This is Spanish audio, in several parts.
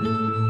Música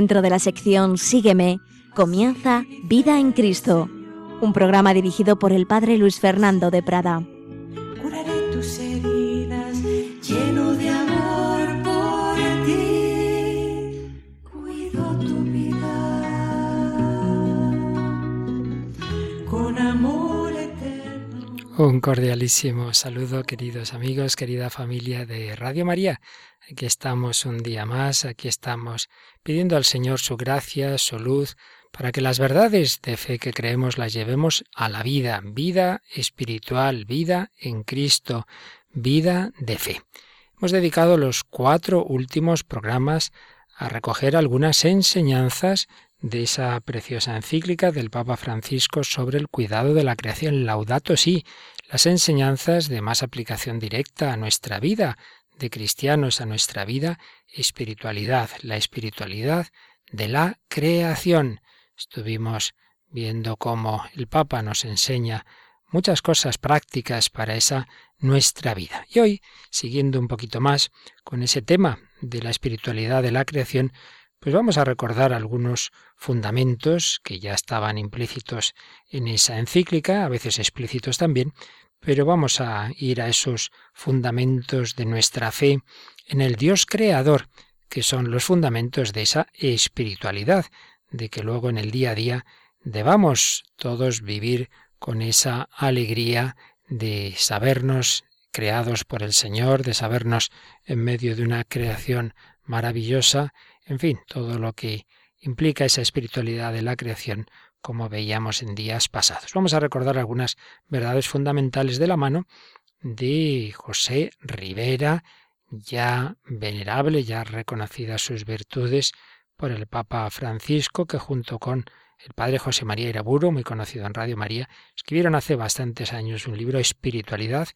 Dentro de la sección Sígueme, comienza Vida en Cristo, un programa dirigido por el Padre Luis Fernando de Prada. Curaré tus heridas, lleno de amor por ti, cuido tu vida con amor eterno. Un cordialísimo saludo, queridos amigos, querida familia de Radio María. Aquí estamos un día más, aquí estamos pidiendo al Señor su gracia, su luz, para que las verdades de fe que creemos las llevemos a la vida, vida espiritual, vida en Cristo, vida de fe. Hemos dedicado los cuatro últimos programas a recoger algunas enseñanzas de esa preciosa encíclica del Papa Francisco sobre el cuidado de la creación, Laudato Si, las enseñanzas de más aplicación directa a nuestra vida, de cristianos a nuestra vida, espiritualidad, la espiritualidad de la creación. Estuvimos viendo cómo el Papa nos enseña muchas cosas prácticas para esa nuestra vida. Y hoy, siguiendo un poquito más con ese tema de la espiritualidad de la creación, pues vamos a recordar algunos fundamentos que ya estaban implícitos en esa encíclica, a veces explícitos también, pero vamos a ir a esos fundamentos de nuestra fe en el Dios creador, que son los fundamentos de esa espiritualidad, de que luego en el día a día debamos todos vivir con esa alegría de sabernos creados por el Señor, de sabernos en medio de una creación maravillosa, en fin, todo lo que implica esa espiritualidad de la creación, como veíamos en días pasados. Vamos a recordar algunas verdades fundamentales de la mano de José Rivera, ya venerable, ya reconocidas sus virtudes por el Papa Francisco, que junto con el padre José María Iraburo, muy conocido en Radio María, escribieron hace bastantes años un libro Espiritualidad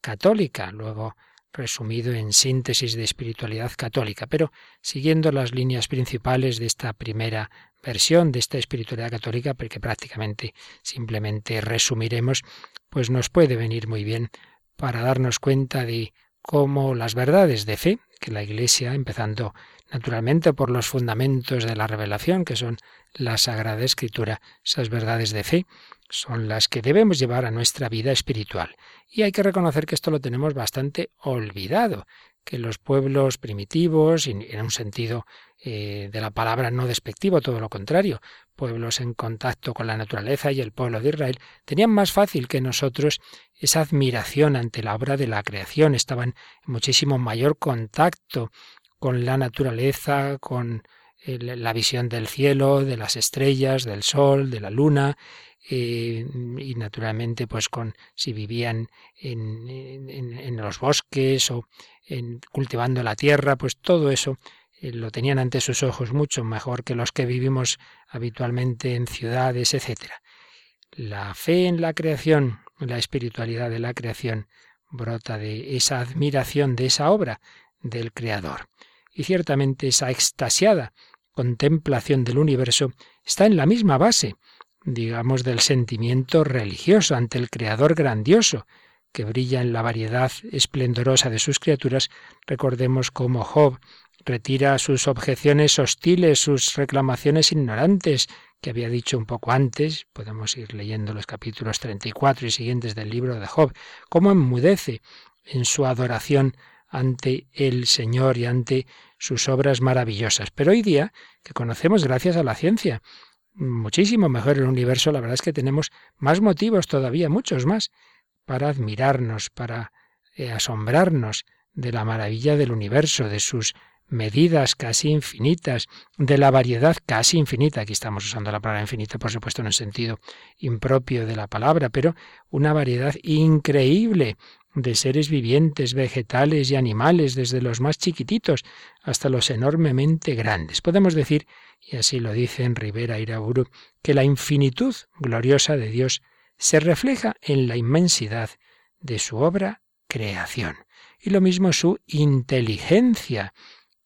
Católica, luego resumido en síntesis de espiritualidad católica, pero siguiendo las líneas principales de esta primera versión de esta espiritualidad católica, porque prácticamente simplemente resumiremos, pues nos puede venir muy bien para darnos cuenta de cómo las verdades de fe que la Iglesia, empezando naturalmente por los fundamentos de la revelación, que son la Sagrada Escritura, esas verdades de fe, son las que debemos llevar a nuestra vida espiritual. Y hay que reconocer que esto lo tenemos bastante olvidado, que los pueblos primitivos, en un sentido eh, de la palabra no despectivo, todo lo contrario, pueblos en contacto con la naturaleza y el pueblo de Israel, tenían más fácil que nosotros esa admiración ante la obra de la creación, estaban en muchísimo mayor contacto con la naturaleza, con la visión del cielo, de las estrellas, del sol, de la luna, eh, y naturalmente pues con si vivían en, en, los bosques o en, cultivando la tierra, pues todo eso eh, lo tenían ante sus ojos mucho mejor que los que vivimos habitualmente en ciudades, etc. La fe en la creación, la espiritualidad de la creación, brota de esa admiración de esa obra del Creador. Y ciertamente esa extasiada contemplación del universo está en la misma base digamos, del sentimiento religioso ante el Creador grandioso, que brilla en la variedad esplendorosa de sus criaturas, recordemos cómo Job retira sus objeciones hostiles, sus reclamaciones ignorantes, que había dicho un poco antes, podemos ir leyendo los capítulos 34 y siguientes del libro de Job, cómo enmudece en su adoración ante el Señor y ante sus obras maravillosas. Pero hoy día, que conocemos gracias a la ciencia, muchísimo mejor el universo, la verdad es que tenemos más motivos todavía, muchos más, para admirarnos, para eh, asombrarnos de la maravilla del universo, de sus medidas casi infinitas, de la variedad casi infinita. Aquí estamos usando la palabra infinita, por supuesto, en un sentido impropio de la palabra, pero una variedad increíble de seres vivientes, vegetales y animales, desde los más chiquititos hasta los enormemente grandes. Podemos decir, y así lo dice en Rivera Iraburu, que la infinitud gloriosa de Dios se refleja en la inmensidad de su obra creación. Y lo mismo su inteligencia.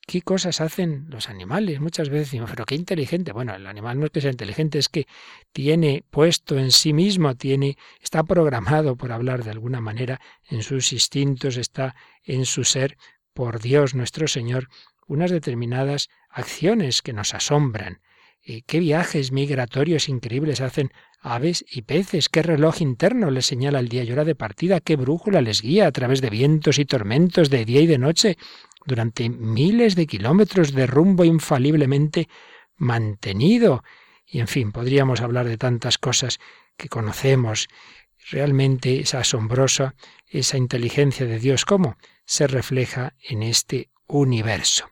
¿Qué cosas hacen los animales? Muchas veces decimos, pero qué inteligente. Bueno, el animal no es que sea inteligente, es que tiene puesto en sí mismo, tiene, está programado, por hablar de alguna manera, en sus instintos, está en su ser, por Dios nuestro Señor, unas determinadas acciones que nos asombran. ¿Qué viajes migratorios increíbles hacen aves y peces? ¿Qué reloj interno les señala el día y hora de partida? ¿Qué brújula les guía a través de vientos y tormentos de día y de noche durante miles de kilómetros de rumbo infaliblemente mantenido? Y en fin, podríamos hablar de tantas cosas que conocemos. Realmente es asombrosa esa inteligencia de Dios, cómo se refleja en este universo.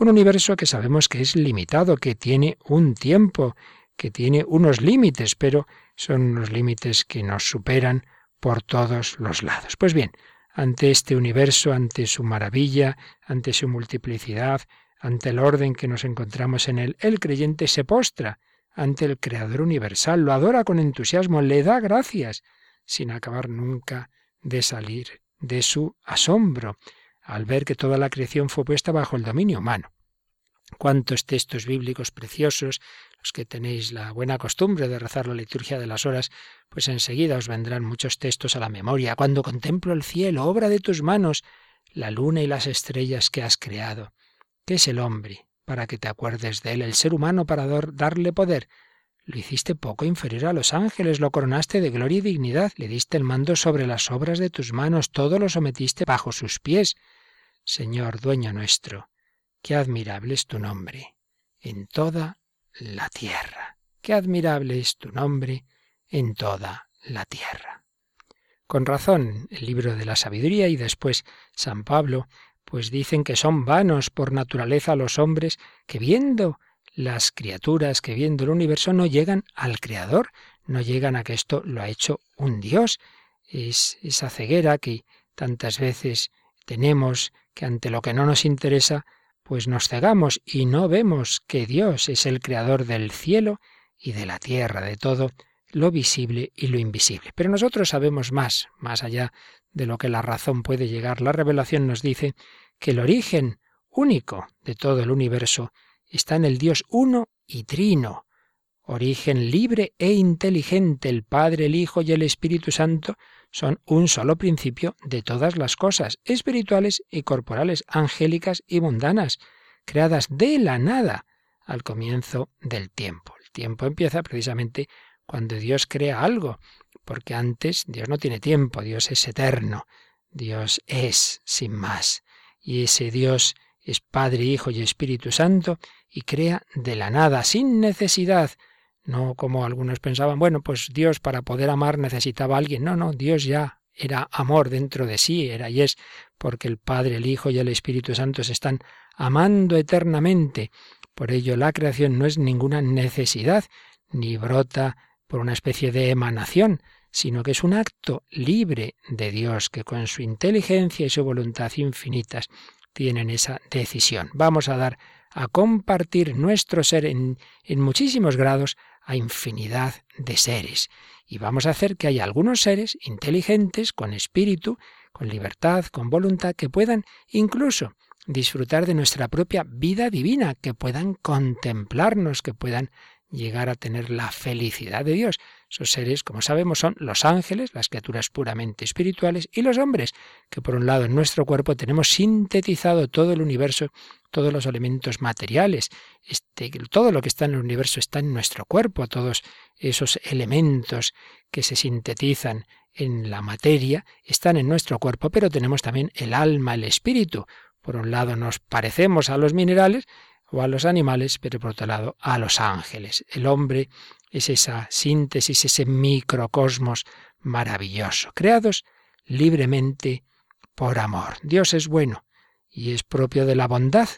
Un universo que sabemos que es limitado, que tiene un tiempo, que tiene unos límites, pero son unos límites que nos superan por todos los lados. Pues bien, ante este universo, ante su maravilla, ante su multiplicidad, ante el orden que nos encontramos en él, el creyente se postra ante el Creador universal, lo adora con entusiasmo, le da gracias, sin acabar nunca de salir de su asombro al ver que toda la creación fue puesta bajo el dominio humano. Cuántos textos bíblicos preciosos, los que tenéis la buena costumbre de rezar la liturgia de las horas, pues enseguida os vendrán muchos textos a la memoria. Cuando contemplo el cielo, obra de tus manos, la luna y las estrellas que has creado. ¿Qué es el hombre para que te acuerdes de él? El ser humano para darle poder. Lo hiciste poco inferior a los ángeles, lo coronaste de gloria y dignidad, le diste el mando sobre las obras de tus manos, todo lo sometiste bajo sus pies. Señor, dueño nuestro, qué admirable es tu nombre en toda la tierra. Qué admirable es tu nombre en toda la tierra. Con razón, el libro de la sabiduría y después San Pablo, pues dicen que son vanos por naturaleza los hombres que viendo las criaturas, que viendo el universo no llegan al Creador, no llegan a que esto lo ha hecho un Dios. Es esa ceguera que tantas veces tenemos que ante lo que no nos interesa, pues nos cegamos y no vemos que Dios es el creador del cielo y de la tierra, de todo lo visible y lo invisible. Pero nosotros sabemos más, más allá de lo que la razón puede llegar. La revelación nos dice que el origen único de todo el universo está en el Dios uno y trino, origen libre e inteligente, el Padre, el Hijo y el Espíritu Santo son un solo principio de todas las cosas, espirituales y corporales, angélicas y mundanas, creadas de la nada al comienzo del tiempo. El tiempo empieza precisamente cuando Dios crea algo, porque antes Dios no tiene tiempo, Dios es eterno, Dios es sin más. Y ese Dios es Padre, Hijo y Espíritu Santo y crea de la nada, sin necesidad no como algunos pensaban, bueno, pues Dios para poder amar necesitaba a alguien. No, no, Dios ya era amor dentro de sí, era y es porque el Padre, el Hijo y el Espíritu Santo se están amando eternamente. Por ello la creación no es ninguna necesidad, ni brota por una especie de emanación, sino que es un acto libre de Dios que con su inteligencia y su voluntad infinitas tienen esa decisión. Vamos a dar a compartir nuestro ser en, en muchísimos grados a infinidad de seres. Y vamos a hacer que haya algunos seres inteligentes, con espíritu, con libertad, con voluntad, que puedan incluso disfrutar de nuestra propia vida divina, que puedan contemplarnos, que puedan llegar a tener la felicidad de Dios. Esos seres, como sabemos, son los ángeles, las criaturas puramente espirituales, y los hombres, que por un lado en nuestro cuerpo tenemos sintetizado todo el universo, todos los elementos materiales, este, todo lo que está en el universo está en nuestro cuerpo, todos esos elementos que se sintetizan en la materia están en nuestro cuerpo, pero tenemos también el alma, el espíritu. Por un lado nos parecemos a los minerales, o a los animales, pero por otro lado a los ángeles. El hombre es esa síntesis, ese microcosmos maravilloso, creados libremente por amor. Dios es bueno y es propio de la bondad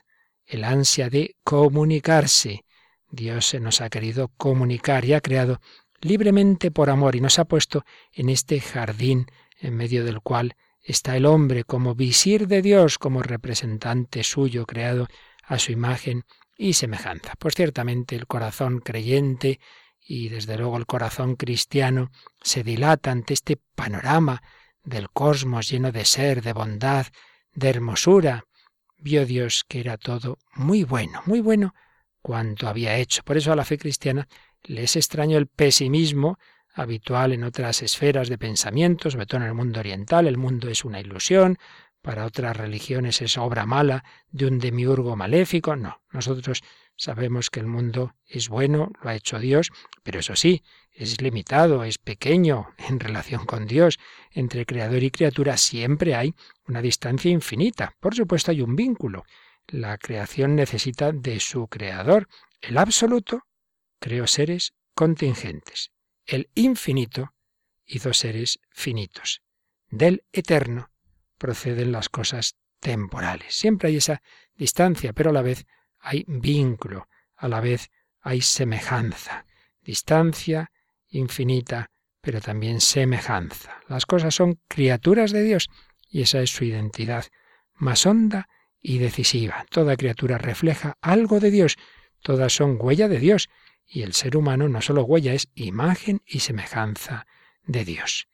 el ansia de comunicarse. Dios se nos ha querido comunicar y ha creado libremente por amor y nos ha puesto en este jardín en medio del cual está el hombre como visir de Dios, como representante suyo creado a su imagen y semejanza. Pues ciertamente el corazón creyente y desde luego el corazón cristiano se dilata ante este panorama del cosmos lleno de ser, de bondad, de hermosura. Vio Dios que era todo muy bueno, muy bueno cuanto había hecho. Por eso a la fe cristiana le es extraño el pesimismo habitual en otras esferas de pensamiento, sobre todo en el mundo oriental. El mundo es una ilusión, para otras religiones es obra mala de un demiurgo maléfico. No, nosotros sabemos que el mundo es bueno, lo ha hecho Dios, pero eso sí, es limitado, es pequeño en relación con Dios. Entre creador y criatura siempre hay una distancia infinita. Por supuesto hay un vínculo. La creación necesita de su creador. El absoluto creó seres contingentes. El infinito hizo seres finitos. Del eterno proceden las cosas temporales. Siempre hay esa distancia, pero a la vez hay vínculo, a la vez hay semejanza. Distancia infinita, pero también semejanza. Las cosas son criaturas de Dios y esa es su identidad más honda y decisiva. Toda criatura refleja algo de Dios, todas son huella de Dios y el ser humano no solo huella, es imagen y semejanza de Dios.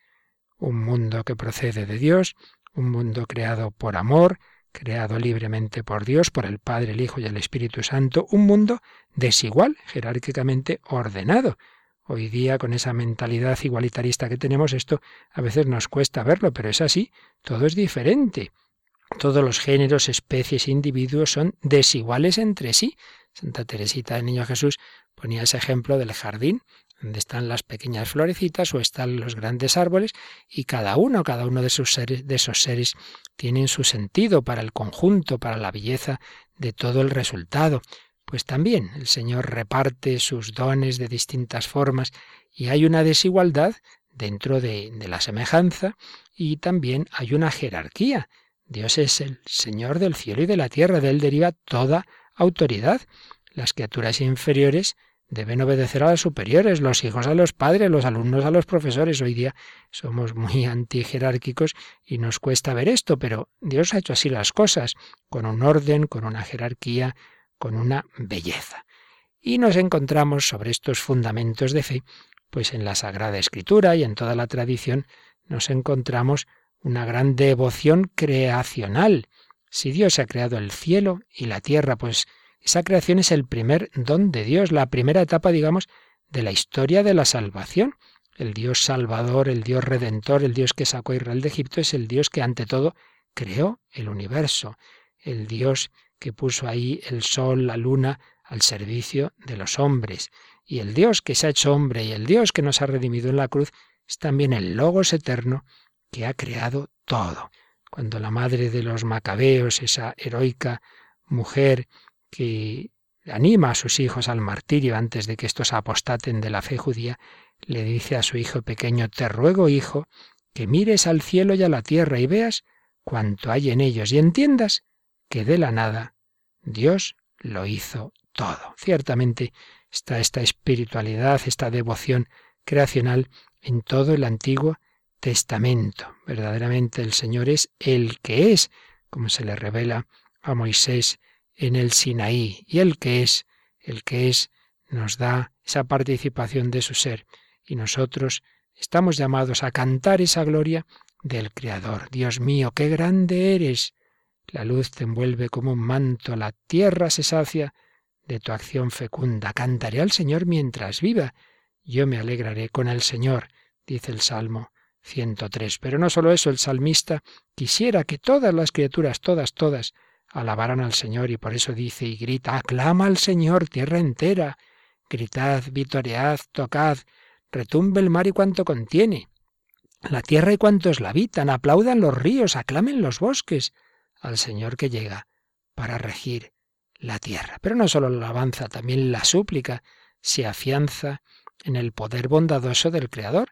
Un mundo que procede de Dios, un mundo creado por amor, creado libremente por Dios, por el Padre, el Hijo y el Espíritu Santo, un mundo desigual, jerárquicamente ordenado. Hoy día, con esa mentalidad igualitarista que tenemos, esto a veces nos cuesta verlo, pero es así, todo es diferente. Todos los géneros, especies, individuos son desiguales entre sí. Santa Teresita del Niño Jesús ponía ese ejemplo del jardín, donde están las pequeñas florecitas o están los grandes árboles, y cada uno, cada uno de, sus seres, de esos seres tienen su sentido para el conjunto, para la belleza de todo el resultado. Pues también el Señor reparte sus dones de distintas formas y hay una desigualdad dentro de, de la semejanza y también hay una jerarquía. Dios es el Señor del cielo y de la tierra, de él deriva toda autoridad. Las criaturas inferiores deben obedecer a las superiores, los hijos a los padres, los alumnos a los profesores. Hoy día somos muy antijerárquicos y nos cuesta ver esto, pero Dios ha hecho así las cosas, con un orden, con una jerarquía, con una belleza. Y nos encontramos sobre estos fundamentos de fe, pues en la Sagrada Escritura y en toda la tradición nos encontramos una gran devoción creacional. Si Dios ha creado el cielo y la tierra, pues esa creación es el primer don de Dios, la primera etapa, digamos, de la historia de la salvación. El Dios salvador, el Dios redentor, el Dios que sacó a Israel de Egipto es el Dios que ante todo creó el universo, el Dios que puso ahí el sol, la luna, al servicio de los hombres. Y el Dios que se ha hecho hombre y el Dios que nos ha redimido en la cruz es también el Logos eterno que ha creado todo. Cuando la madre de los macabeos, esa heroica mujer que anima a sus hijos al martirio antes de que estos apostaten de la fe judía, le dice a su hijo pequeño, Te ruego, hijo, que mires al cielo y a la tierra y veas cuanto hay en ellos y entiendas que de la nada Dios lo hizo todo. Ciertamente está esta espiritualidad, esta devoción creacional en todo el Antiguo Testamento. Verdaderamente el Señor es el que es, como se le revela a Moisés en el Sinaí, y el que es, el que es, nos da esa participación de su ser, y nosotros estamos llamados a cantar esa gloria del Creador. Dios mío, qué grande eres. La luz te envuelve como un manto, la tierra se sacia de tu acción fecunda. Cantaré al Señor mientras viva. Yo me alegraré con el Señor, dice el Salmo 103. Pero no solo eso, el salmista quisiera que todas las criaturas, todas, todas, alabaran al Señor y por eso dice y grita, aclama al Señor, tierra entera, gritad, vitoread, tocad, retumbe el mar y cuanto contiene, la tierra y cuantos la habitan, aplaudan los ríos, aclamen los bosques al Señor que llega para regir la tierra. Pero no solo la alabanza, también la súplica se afianza en el poder bondadoso del Creador.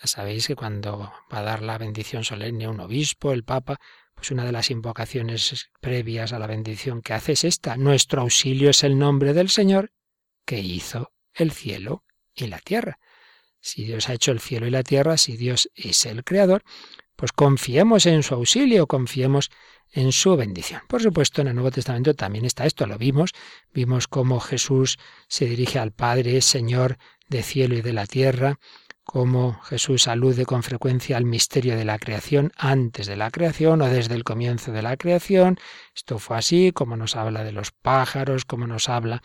Ya sabéis que cuando va a dar la bendición solemne un obispo, el Papa, Pues una de las invocaciones previas a la bendición que hace es esta. Nuestro auxilio es el nombre del Señor que hizo el cielo y la tierra. Si Dios ha hecho el cielo y la tierra, si Dios es el creador, pues confiemos en su auxilio, confiemos en su bendición. Por supuesto, en el Nuevo Testamento también está esto, lo vimos, vimos cómo Jesús se dirige al Padre, Señor de cielo y de la tierra, cómo Jesús alude con frecuencia al misterio de la creación antes de la creación o desde el comienzo de la creación. Esto fue así, como nos habla de los pájaros, como nos habla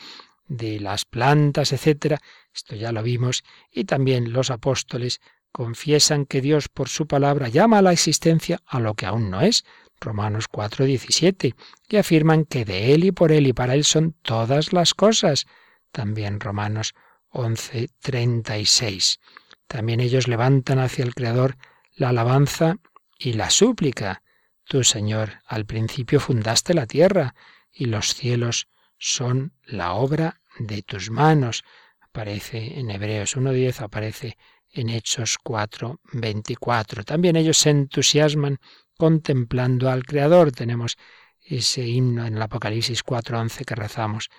de las plantas, etcétera. Esto ya lo vimos. Y también los apóstoles confiesan que Dios por su palabra llama a la existencia a lo que aún no es. Romanos 4, 17, y afirman que de Él y por Él y para Él son todas las cosas. También Romanos 11, 36. También ellos levantan hacia el Creador la alabanza y la súplica. Tú, Señor, al principio fundaste la tierra y los cielos son la obra de tus manos. Aparece en Hebreos 1.10, aparece en Hechos 4.24. También ellos se entusiasman contemplando al Creador. Tenemos ese himno en el Apocalipsis 4.11 que rezamos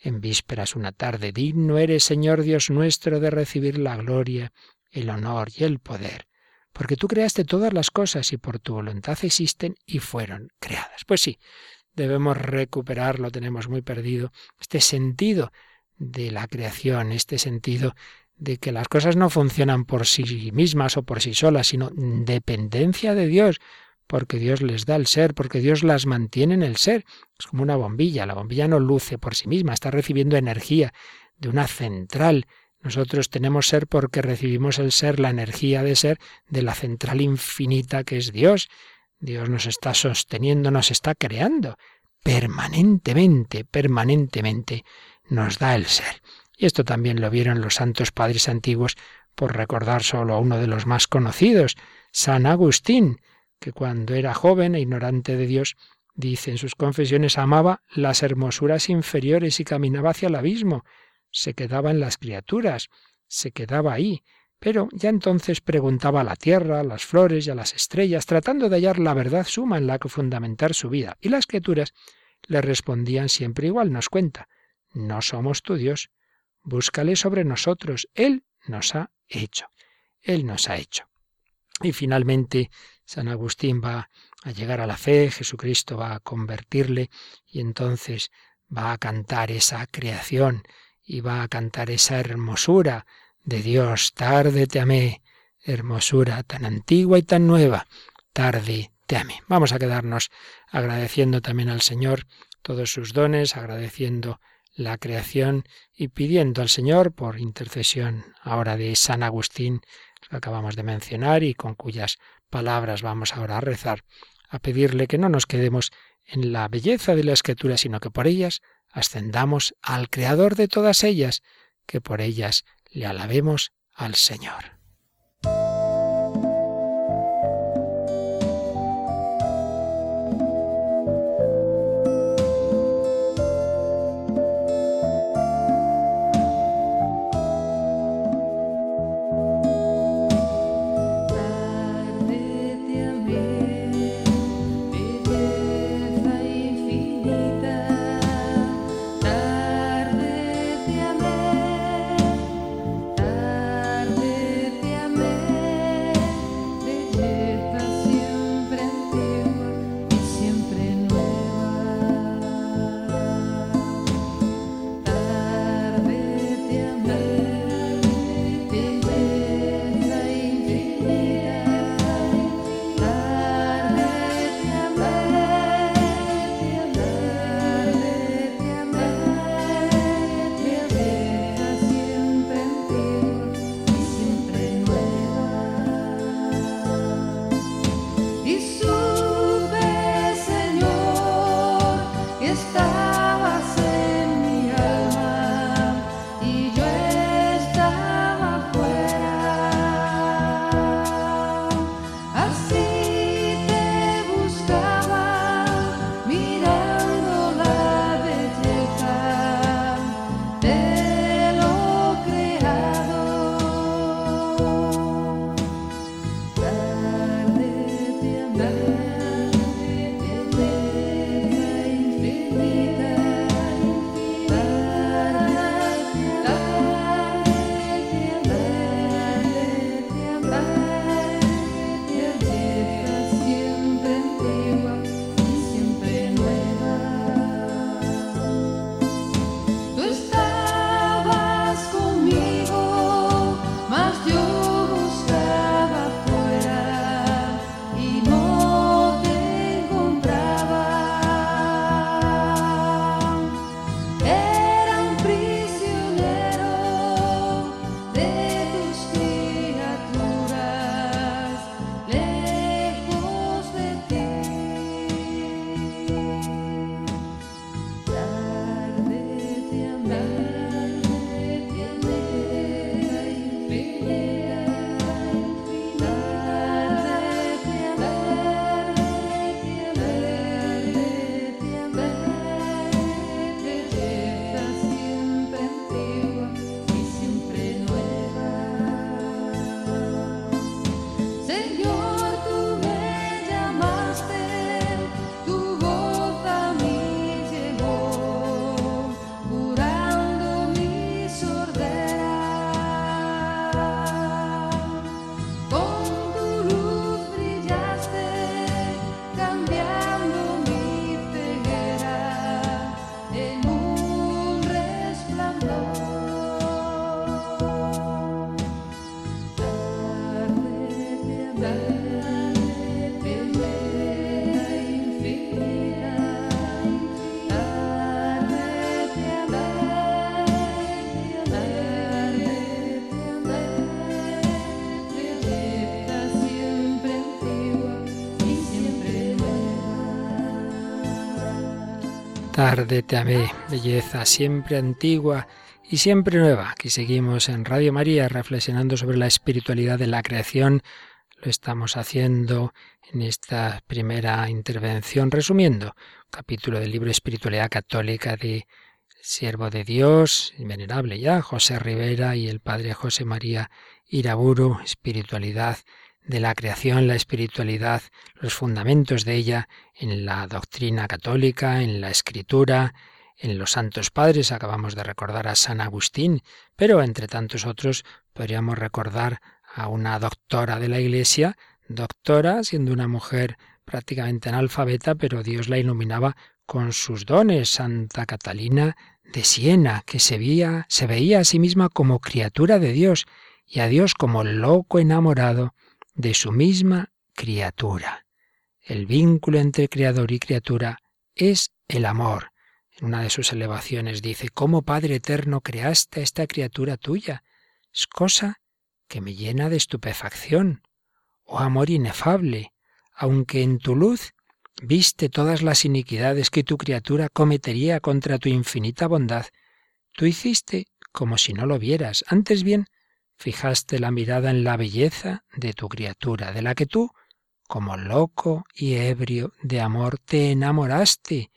en vísperas una tarde. Digno eres, Señor Dios nuestro, de recibir la gloria, el honor y el poder, porque tú creaste todas las cosas y por tu voluntad existen y fueron creadas. Pues sí, debemos recuperar, lo tenemos muy perdido, este sentido de la creación, este sentido de que las cosas no funcionan por sí mismas o por sí solas, sino dependencia de Dios, porque Dios les da el ser, porque Dios las mantiene en el ser. Es como una bombilla, la bombilla no luce por sí misma, está recibiendo energía de una central. Nosotros tenemos ser porque recibimos el ser, la energía de ser de la central infinita que es Dios. Dios nos está sosteniendo, nos está creando permanentemente, permanentemente nos da el ser. Y esto también lo vieron los santos padres antiguos, por recordar solo a uno de los más conocidos, San Agustín, que cuando era joven e ignorante de Dios, dice en sus confesiones, amaba las hermosuras inferiores y caminaba hacia el abismo, se quedaba en las criaturas, se quedaba ahí, pero ya entonces preguntaba a la tierra, a las flores y a las estrellas, tratando de hallar la verdad suma en la que fundamentar su vida. Y las criaturas le respondían siempre igual, nos cuenta, no somos tu Dios, búscale sobre nosotros, Él nos ha hecho, Él nos ha hecho. Y finalmente San Agustín va a llegar a la fe, Jesucristo va a convertirle y entonces va a cantar esa creación y va a cantar esa hermosura de Dios. Tarde te amé, hermosura tan antigua y tan nueva. Tarde te amé. Vamos a quedarnos agradeciendo también al Señor todos sus dones, agradeciendo la creación y pidiendo al Señor por intercesión ahora de San Agustín, que acabamos de mencionar y con cuyas palabras vamos ahora a rezar, a pedirle que no nos quedemos en la belleza de la escritura, sino que por ellas ascendamos al Creador de todas ellas, que por ellas le alabemos al Señor. Tarde te amé, belleza siempre antigua y siempre nueva. Aquí seguimos en Radio María reflexionando sobre la espiritualidad de la creación. Lo estamos haciendo en esta primera intervención resumiendo capítulo del libro Espiritualidad Católica de Siervo de Dios, venerable ya, José Rivera y el padre José María Iraburu, Espiritualidad de la creación, la espiritualidad, los fundamentos de ella en la doctrina católica, en la escritura, en los santos padres. Acabamos de recordar a San Agustín, pero entre tantos otros podríamos recordar a una doctora de la Iglesia, doctora siendo una mujer prácticamente analfabeta, pero Dios la iluminaba con sus dones, Santa Catalina de Siena, que se veía, se veía a sí misma como criatura de Dios y a Dios como loco enamorado de su misma criatura. El vínculo entre creador y criatura es el amor. En una de sus elevaciones dice, ¿cómo Padre Eterno creaste a esta criatura tuya? Es cosa que me llena de estupefacción. Oh amor inefable, aunque en tu luz viste todas las iniquidades que tu criatura cometería contra tu infinita bondad, tú hiciste como si no lo vieras, antes bien fijaste la mirada en la belleza de tu criatura, de la que tú, como loco y ebrio de amor, te enamoraste,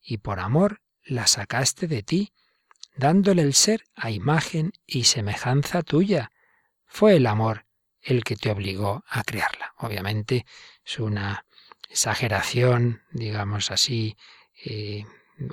y por amor la sacaste de ti, dándole el ser a imagen y semejanza tuya. Fue el amor el que te obligó a crearla. Obviamente es una exageración, digamos así, eh,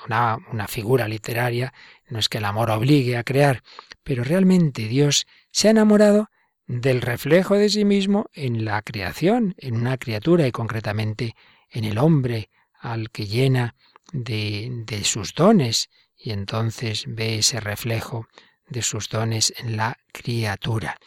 una, una figura literaria, no es que el amor obligue a crear, pero realmente Dios se ha enamorado del reflejo de sí mismo en la creación, en una criatura y concretamente en el hombre al que llena de, de sus dones y entonces ve ese reflejo de sus dones en la criatura.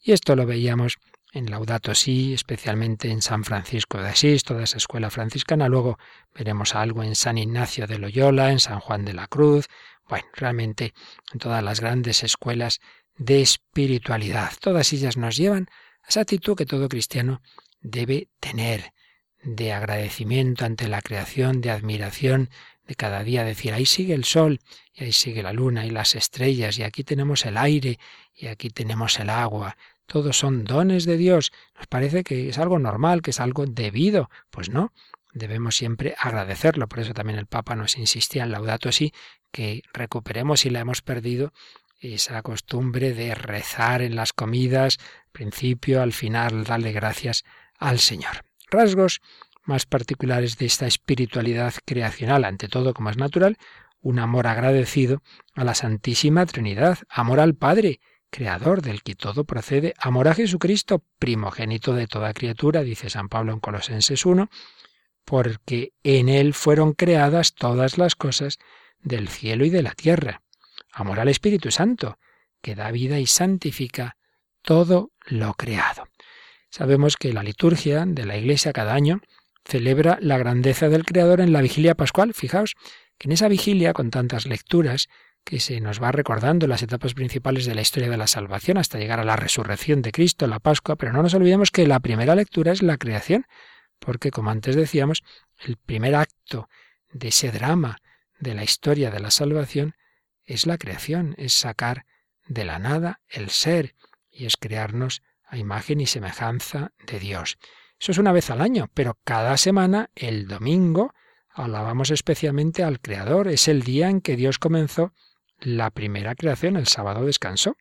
Y esto lo veíamos en Laudato Si, especialmente en San Francisco de Asís, toda esa escuela franciscana. Luego veremos algo en San Ignacio de Loyola, en San Juan de la Cruz. Bueno, realmente en todas las grandes escuelas de espiritualidad. Todas ellas nos llevan a esa actitud que todo cristiano debe tener, de agradecimiento ante la creación, de admiración, de cada día decir, ahí sigue el sol, y ahí sigue la luna y las estrellas, y aquí tenemos el aire, y aquí tenemos el agua. Todos son dones de Dios. Nos parece que es algo normal, que es algo debido. Pues no, debemos siempre agradecerlo. Por eso también el Papa nos insistía en Laudato Si, que recuperemos si la hemos perdido esa costumbre de rezar en las comidas, principio, al final, darle gracias al Señor. Rasgos más particulares de esta espiritualidad creacional, ante todo como es natural, un amor agradecido a la Santísima Trinidad, amor al Padre, creador del que todo procede, amor a Jesucristo, primogénito de toda criatura, dice San Pablo en Colosenses 1, porque en él fueron creadas todas las cosas del cielo y de la tierra amor al Espíritu Santo, que da vida y santifica todo lo creado. Sabemos que la liturgia de la Iglesia cada año celebra la grandeza del Creador en la vigilia pascual. Fijaos que en esa vigilia, con tantas lecturas, que se nos va recordando las etapas principales de la historia de la salvación hasta llegar a la resurrección de Cristo, la Pascua, pero no nos olvidemos que la primera lectura es la creación, porque como antes decíamos, el primer acto de ese drama de la historia de la salvación es la creación, es sacar de la nada el ser y es crearnos a imagen y semejanza de Dios. Eso es una vez al año, pero cada semana, el domingo, alabamos especialmente al Creador. Es el día en que Dios comenzó la primera creación, el sábado descansó.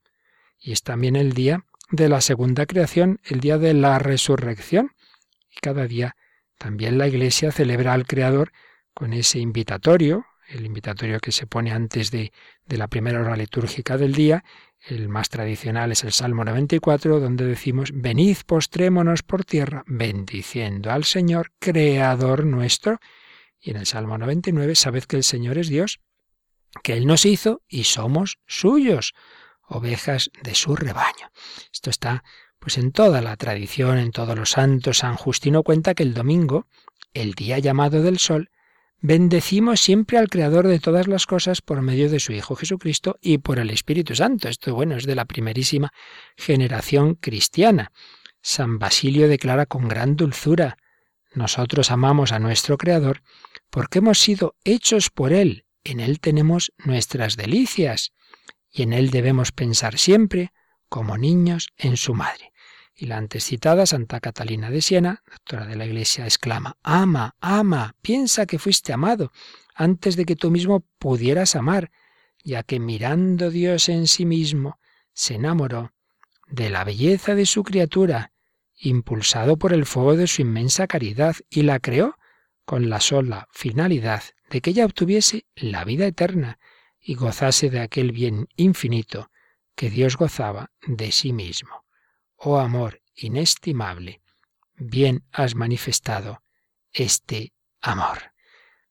Y es también el día de la segunda creación, el día de la resurrección. Y cada día también la Iglesia celebra al Creador con ese invitatorio, el invitatorio que se pone antes de, de, la primera hora litúrgica del día. El más tradicional es el Salmo 94, donde decimos, venid, postrémonos por tierra, bendiciendo al Señor, Creador nuestro. Y en el Salmo 99, sabed que el Señor es Dios, que Él nos hizo y somos suyos, ovejas de su rebaño. Esto está pues en toda la tradición, en todos los santos. San Justino cuenta que el domingo, el día llamado del sol, Bendecimos siempre al Creador de todas las cosas por medio de su Hijo Jesucristo y por el Espíritu Santo. Esto, bueno, es de la primerísima generación cristiana. San Basilio declara con gran dulzura, nosotros amamos a nuestro Creador porque hemos sido hechos por Él. En Él tenemos nuestras delicias y en Él debemos pensar siempre como niños en su madre. Y la antes citada Santa Catalina de Siena, doctora de la Iglesia, exclama, Ama, ama, piensa que fuiste amado antes de que tú mismo pudieras amar, ya que mirando Dios en sí mismo, se enamoró de la belleza de su criatura, impulsado por el fuego de su inmensa caridad, y la creó con la sola finalidad de que ella obtuviese la vida eterna y gozase de aquel bien infinito que Dios gozaba de sí mismo. Oh amor inestimable, bien has manifestado este amor.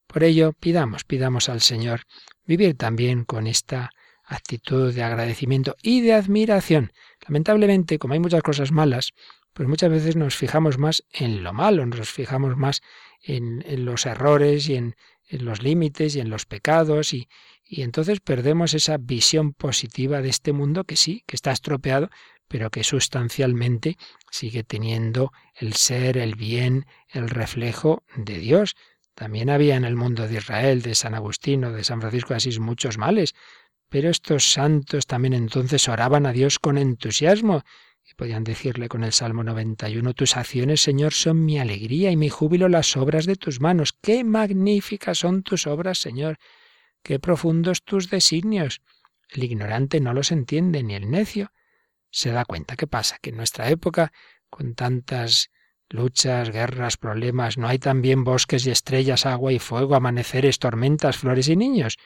Por ello, pidamos, pidamos al Señor vivir también con esta actitud de agradecimiento y de admiración. Lamentablemente, como hay muchas cosas malas, pues muchas veces nos fijamos más en lo malo, nos fijamos más en, los errores y en, los límites y en los pecados y, y entonces perdemos esa visión positiva de este mundo que sí, que está estropeado, pero que sustancialmente sigue teniendo el ser, el bien, el reflejo de Dios. También había en el mundo de Israel, de San Agustino, de San Francisco de Asís, muchos males, pero estos santos también entonces oraban a Dios con entusiasmo y podían decirle con el Salmo 91, Tus acciones, Señor, son mi alegría y mi júbilo las obras de tus manos. Qué magníficas son tus obras, Señor. Qué profundos tus designios. El ignorante no los entiende, ni el necio se da cuenta. ¿Qué pasa? Que en nuestra época, con tantas luchas, guerras, problemas, no hay también bosques y estrellas, agua y fuego, amaneceres, tormentas, flores y niños.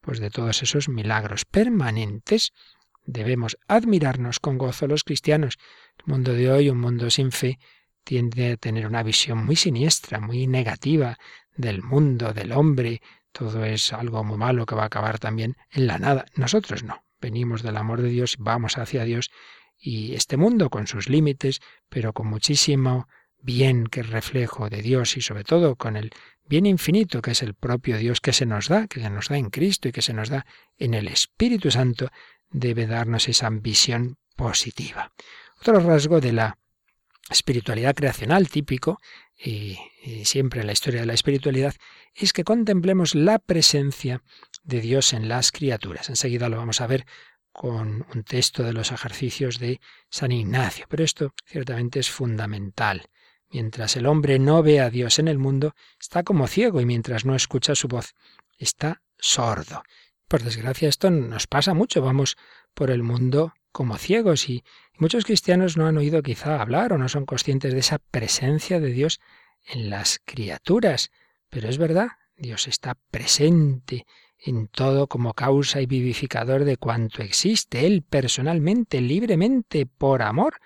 Pues de todos esos milagros permanentes Debemos admirarnos con gozo los cristianos. El mundo de hoy, un mundo sin fe, tiende a tener una visión muy siniestra, muy negativa del mundo, del hombre. Todo es algo muy malo que va a acabar también en la nada. Nosotros no. Venimos del amor de Dios, vamos hacia Dios y este mundo con sus límites, pero con muchísimo bien que es reflejo de Dios y sobre todo con el bien infinito que es el propio Dios que se nos da, que se nos da en Cristo y que se nos da en el Espíritu Santo, debe darnos esa visión positiva. Otro rasgo de la espiritualidad creacional típico, y, siempre en la historia de la espiritualidad, es que contemplemos la presencia de Dios en las criaturas. Enseguida lo vamos a ver con un texto de los ejercicios de San Ignacio, pero esto ciertamente es fundamental. Mientras el hombre no ve a Dios en el mundo, está como ciego y mientras no escucha su voz, está sordo. Por desgracia esto nos pasa mucho, vamos por el mundo como ciegos y muchos cristianos no han oído quizá hablar o no son conscientes de esa presencia de Dios en las criaturas. Pero es verdad, Dios está presente en todo como causa y vivificador de cuanto existe. Él personalmente, libremente, por amor,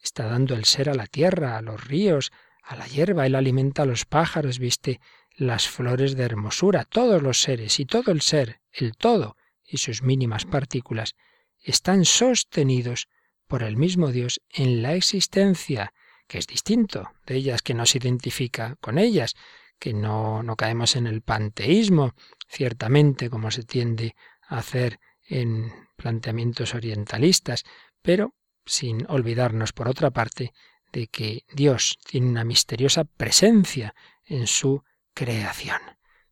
está dando el ser a la tierra, a los ríos, a la hierba. Él alimenta a los pájaros, viste las flores de hermosura, todos los seres y todo el ser, el todo y sus mínimas partículas, están sostenidos por el mismo Dios en la existencia, que es distinto de ellas, que no se identifica con ellas, que no, no caemos en el panteísmo, ciertamente como se tiende a hacer en planteamientos orientalistas, pero sin olvidarnos, por otra parte, de que Dios tiene una misteriosa presencia en su creación.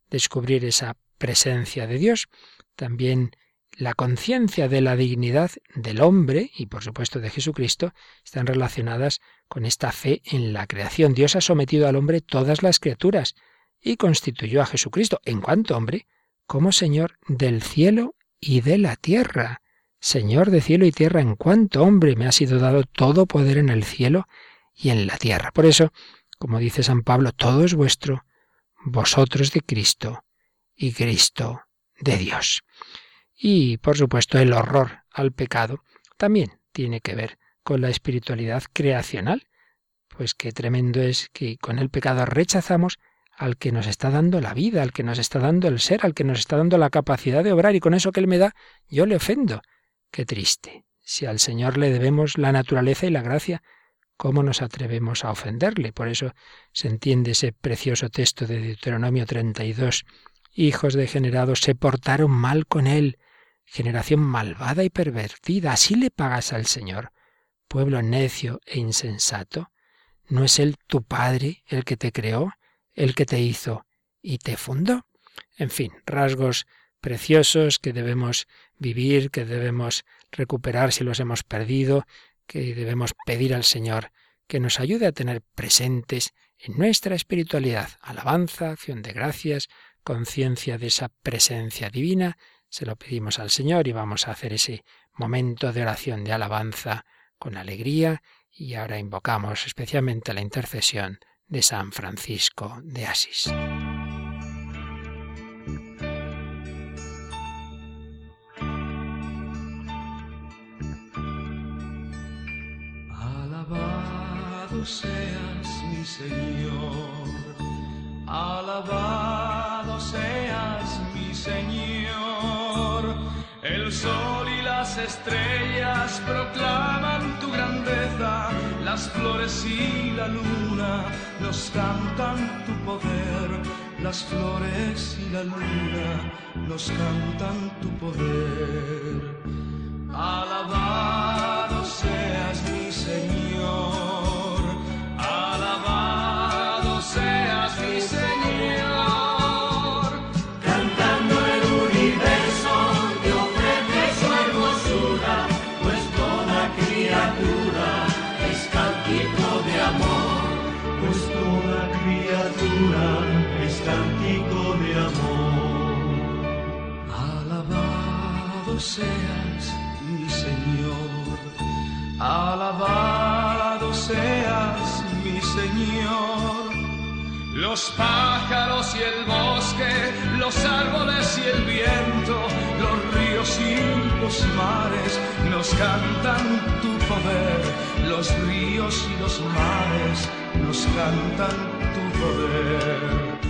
Descubrir esa presencia de Dios, también la conciencia de la dignidad del hombre y por supuesto de Jesucristo están relacionadas con esta fe en la creación. Dios ha sometido al hombre todas las criaturas y constituyó a Jesucristo en cuanto hombre como Señor del cielo y de la tierra. Señor de cielo y tierra, en cuanto hombre me ha sido dado todo poder en el cielo y en la tierra. Por eso, como dice San Pablo, todo es vuestro, vosotros de Cristo y Cristo de Dios. Y, por supuesto, el horror al pecado también tiene que ver con la espiritualidad creacional. Pues qué tremendo es que con el pecado rechazamos al que nos está dando la vida, al que nos está dando el ser, al que nos está dando la capacidad de obrar, y con eso que Él me da, yo le ofendo. Qué triste. Si al Señor le debemos la naturaleza y la gracia, ¿Cómo nos atrevemos a ofenderle? Por eso se entiende ese precioso texto de Deuteronomio 32. Hijos degenerados se portaron mal con él. Generación malvada y pervertida. ¿Así le pagas al Señor? Pueblo necio e insensato. ¿No es Él tu Padre el que te creó, el que te hizo y te fundó. En fin, rasgos preciosos que debemos vivir, que debemos recuperar si los hemos perdido, que debemos pedir al Señor que nos ayude a tener presentes en nuestra espiritualidad, alabanza, acción de gracias, conciencia de esa presencia divina, se lo pedimos al Señor y vamos a hacer ese momento de oración de alabanza con alegría y ahora invocamos especialmente la intercesión de San Francisco de Asís. Seas mi Señor, alabado seas mi Señor, el sol y las estrellas proclaman tu grandeza, las flores y la luna nos cantan tu poder, las flores y la luna nos cantan tu poder. Alabado seas mi Señor, alabado seas mi Señor. Los pájaros y el bosque, los árboles y el viento, los ríos y los mares nos cantan tu poder. Los ríos y los mares nos cantan tu poder.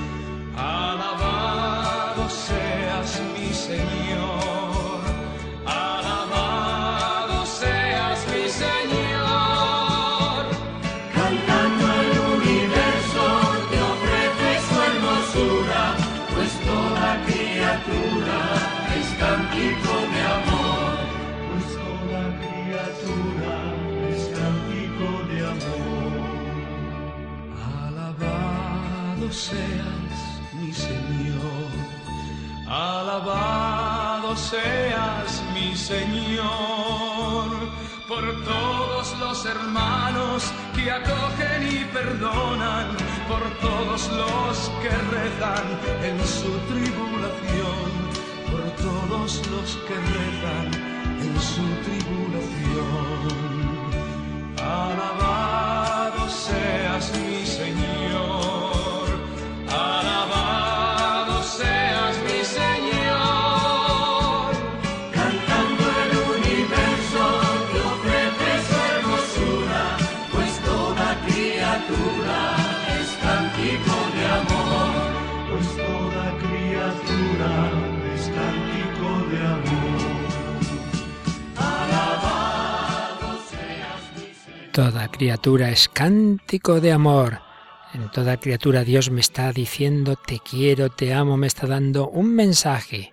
Señor por todos los hermanos que acogen y perdonan, por todos los que rezan en su tribulación, por todos los que rezan en su tribulación. Alabado seas mi Toda criatura es cántico de amor. En toda criatura Dios me está diciendo te quiero, te amo, me está dando un mensaje,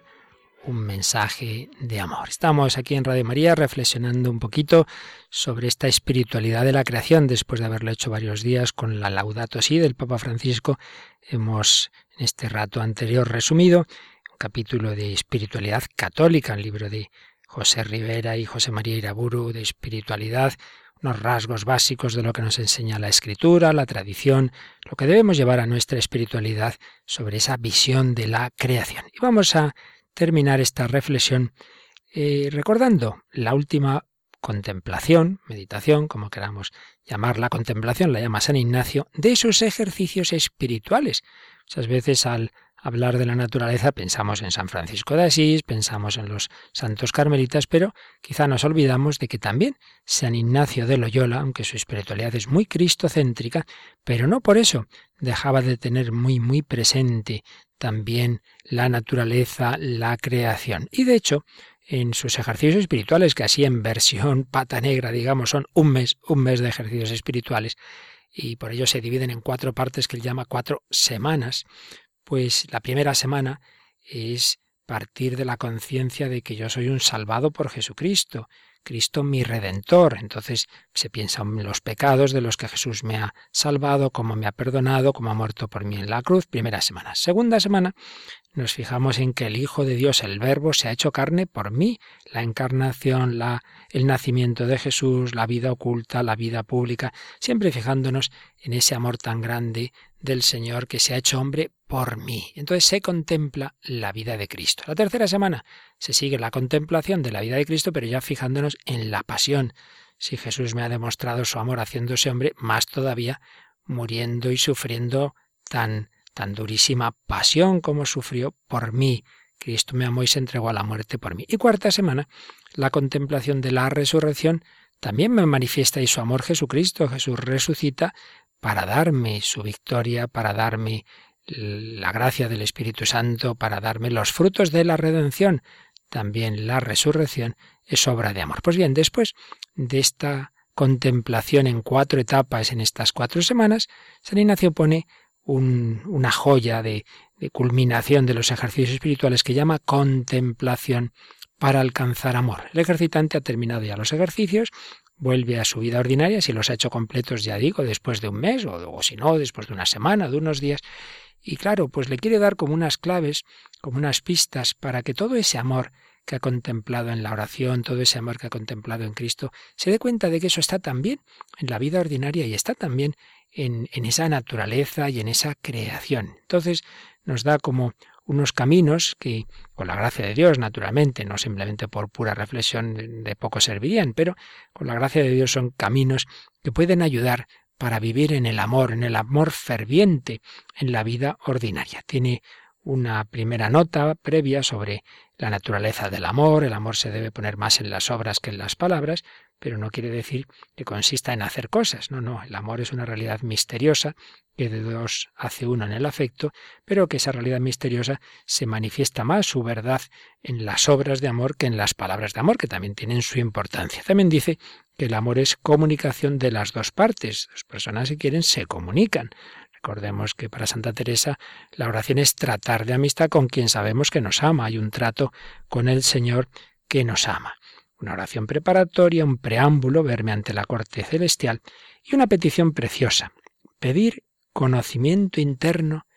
un mensaje de amor. Estamos aquí en Radio María reflexionando un poquito sobre esta espiritualidad de la creación después de haberlo hecho varios días con la Laudato Si del Papa Francisco. Hemos en este rato anterior resumido un capítulo de espiritualidad católica, el libro de José Rivera y José María Iraburu de espiritualidad, unos rasgos básicos de lo que nos enseña la escritura, la tradición, lo que debemos llevar a nuestra espiritualidad sobre esa visión de la creación. Y vamos a terminar esta reflexión eh, recordando la última contemplación, meditación, como queramos llamarla, contemplación la llama San Ignacio, de sus ejercicios espirituales. Muchas veces al hablar de la naturaleza pensamos en San Francisco de Asís, pensamos en los santos carmelitas, pero quizá nos olvidamos de que también San Ignacio de Loyola, aunque su espiritualidad es muy cristocéntrica, pero no por eso dejaba de tener muy muy presente también la naturaleza, la creación. Y de hecho, en sus ejercicios espirituales, que así en versión pata negra, digamos, son un mes, un mes de ejercicios espirituales, y por ello se dividen en cuatro partes que él llama cuatro semanas, pues la primera semana es partir de la conciencia de que yo soy un salvado por Jesucristo, Cristo mi redentor. Entonces se piensa en los pecados de los que Jesús me ha salvado, cómo me ha perdonado, cómo ha muerto por mí en la cruz. Primera semana. Segunda semana nos fijamos en que el Hijo de Dios, el Verbo, se ha hecho carne por mí. La encarnación, la, el nacimiento de Jesús, la vida oculta, la vida pública, siempre fijándonos en ese amor tan grande del Señor que se ha hecho hombre por mí. Entonces se contempla la vida de Cristo. La tercera semana se sigue la contemplación de la vida de Cristo, pero ya fijándonos en la pasión. Si Jesús me ha demostrado su amor haciéndose hombre, más todavía muriendo y sufriendo tan tan durísima pasión como sufrió por mí. Cristo me amó y se entregó a la muerte por mí. Y cuarta semana, la contemplación de la resurrección también me manifiesta y su amor Jesucristo. Jesús resucita para darme su victoria, para darme la gracia del Espíritu Santo, para darme los frutos de la redención. También la resurrección es obra de amor. Pues bien, después de esta contemplación en cuatro etapas en estas cuatro semanas, San Ignacio pone una joya de, de culminación de los ejercicios espirituales que llama contemplación para alcanzar amor. El ejercitante ha terminado ya los ejercicios, vuelve a su vida ordinaria, si los ha hecho completos, ya digo, después de un mes, o, si no, después de una semana, de unos días. Y claro, pues le quiere dar como unas claves, como unas pistas, para que todo ese amor que ha contemplado en la oración, todo ese amor que ha contemplado en Cristo, se dé cuenta de que eso está también en la vida ordinaria y está también en, en esa naturaleza y en esa creación. Entonces nos da como unos caminos que, con la gracia de Dios, naturalmente, no simplemente por pura reflexión, de poco servirían, pero con la gracia de Dios son caminos que pueden ayudar para vivir en el amor, en el amor ferviente, en la vida ordinaria. Tiene una primera nota previa sobre la naturaleza del amor, el amor se debe poner más en las obras que en las palabras, pero no quiere decir que consista en hacer cosas, no, no, el amor es una realidad misteriosa que de dos hace uno en el afecto, pero que esa realidad misteriosa se manifiesta más su verdad en las obras de amor que en las palabras de amor, que también tienen su importancia. También dice que el amor es comunicación de las dos partes. Las personas, si quieren, se comunican. Recordemos que para Santa Teresa la oración es tratar de amistad con quien sabemos que nos ama. Hay un trato con el Señor que nos ama. Una oración preparatoria, un preámbulo, verme ante la corte celestial y una petición preciosa. Pedir conocimiento interno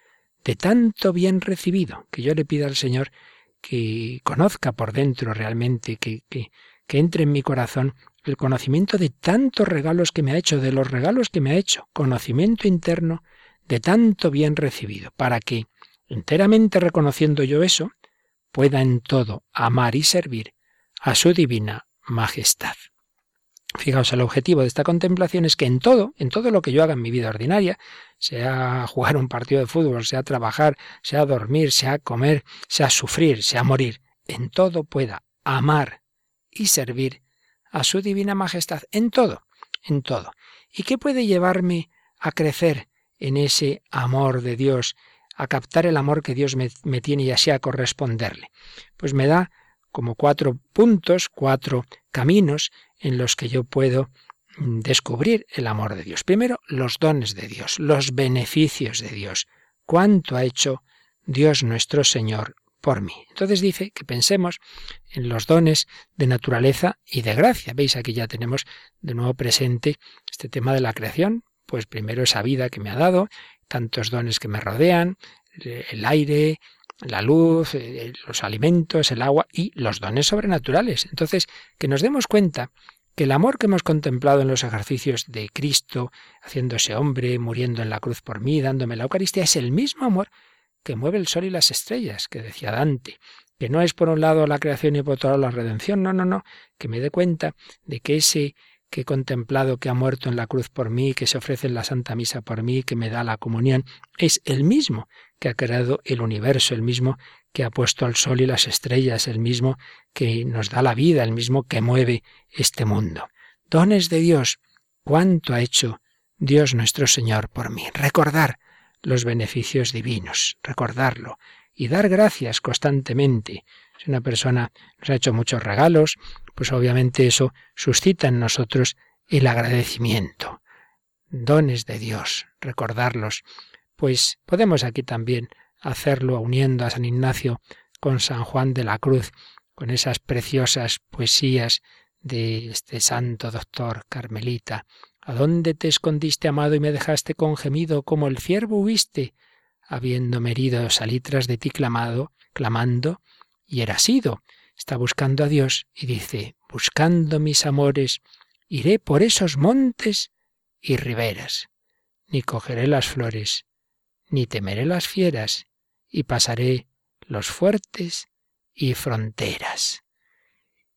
de tanto bien recibido, que yo le pida al Señor que conozca por dentro realmente, que, que, que entre en mi corazón el conocimiento de tantos regalos que me ha hecho, de los regalos que me ha hecho, conocimiento interno de tanto bien recibido, para que, enteramente reconociendo yo eso, pueda en todo amar y servir a su divina majestad. Fijaos, el objetivo de esta contemplación es que en todo, en todo lo que yo haga en mi vida ordinaria, sea jugar un partido de fútbol, sea trabajar, sea dormir, sea comer, sea sufrir, sea morir, en todo pueda amar y servir a su divina majestad, en todo, en todo. ¿Y qué puede llevarme a crecer en ese amor de Dios, a captar el amor que Dios me, tiene y así a corresponderle? Pues me da como cuatro puntos, cuatro caminos en los que yo puedo descubrir el amor de Dios. Primero, los dones de Dios, los beneficios de Dios. ¿Cuánto ha hecho Dios nuestro Señor por mí? Entonces dice que pensemos en los dones de naturaleza y de gracia. Veis, aquí ya tenemos de nuevo presente este tema de la creación. Pues primero esa vida que me ha dado, tantos dones que me rodean, el aire, la luz, eh, los alimentos, el agua y los dones sobrenaturales. Entonces, que nos demos cuenta que el amor que hemos contemplado en los ejercicios de Cristo, haciéndose hombre, muriendo en la cruz por mí, dándome la Eucaristía, es el mismo amor que mueve el sol y las estrellas, que decía Dante, que no es por un lado la creación y por otro lado la redención, no, no, no, que me dé cuenta de que ese que he contemplado que ha muerto en la cruz por mí, que se ofrece en la Santa Misa por mí, que me da la comunión, es el mismo que ha creado el universo, el mismo que ha puesto al sol y las estrellas, el mismo que nos da la vida, el mismo que mueve este mundo. Dones de Dios, cuánto ha hecho Dios nuestro Señor por mí. Recordar los beneficios divinos, recordarlo y dar gracias constantemente. Si una persona nos ha hecho muchos regalos, pues obviamente eso suscita en nosotros el agradecimiento. Dones de Dios, recordarlos. Pues podemos aquí también hacerlo uniendo a San Ignacio con San Juan de la Cruz, con esas preciosas poesías de este santo doctor carmelita. ¿A dónde te escondiste, amado, y me dejaste con gemido como el ciervo huiste? Habiéndome herido, salí tras de ti clamado, clamando, y era sido. Está buscando a Dios y dice, buscando mis amores, iré por esos montes y riberas, ni cogeré las flores, ni temeré las fieras, y pasaré los fuertes y fronteras.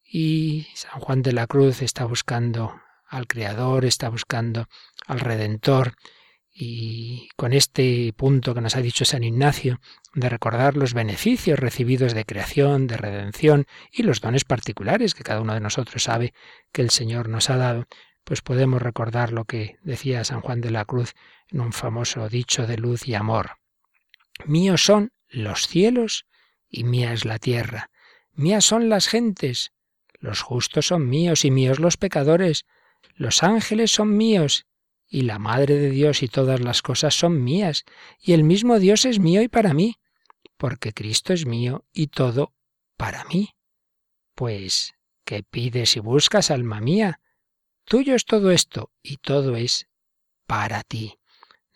Y San Juan de la Cruz está buscando al Creador, está buscando al Redentor, y con este punto que nos ha dicho San Ignacio, de recordar los beneficios recibidos de creación, de redención y los dones particulares que cada uno de nosotros sabe que el Señor nos ha dado, pues podemos recordar lo que decía San Juan de la Cruz en un famoso dicho de luz y amor. Míos son los cielos y mía es la tierra. Mías son las gentes. Los justos son míos y míos los pecadores. Los ángeles son míos y la Madre de Dios y todas las cosas son mías, y el mismo Dios es mío y para mí, porque Cristo es mío y todo para mí. Pues, ¿qué pides y buscas, alma mía? Tuyo es todo esto y todo es para ti.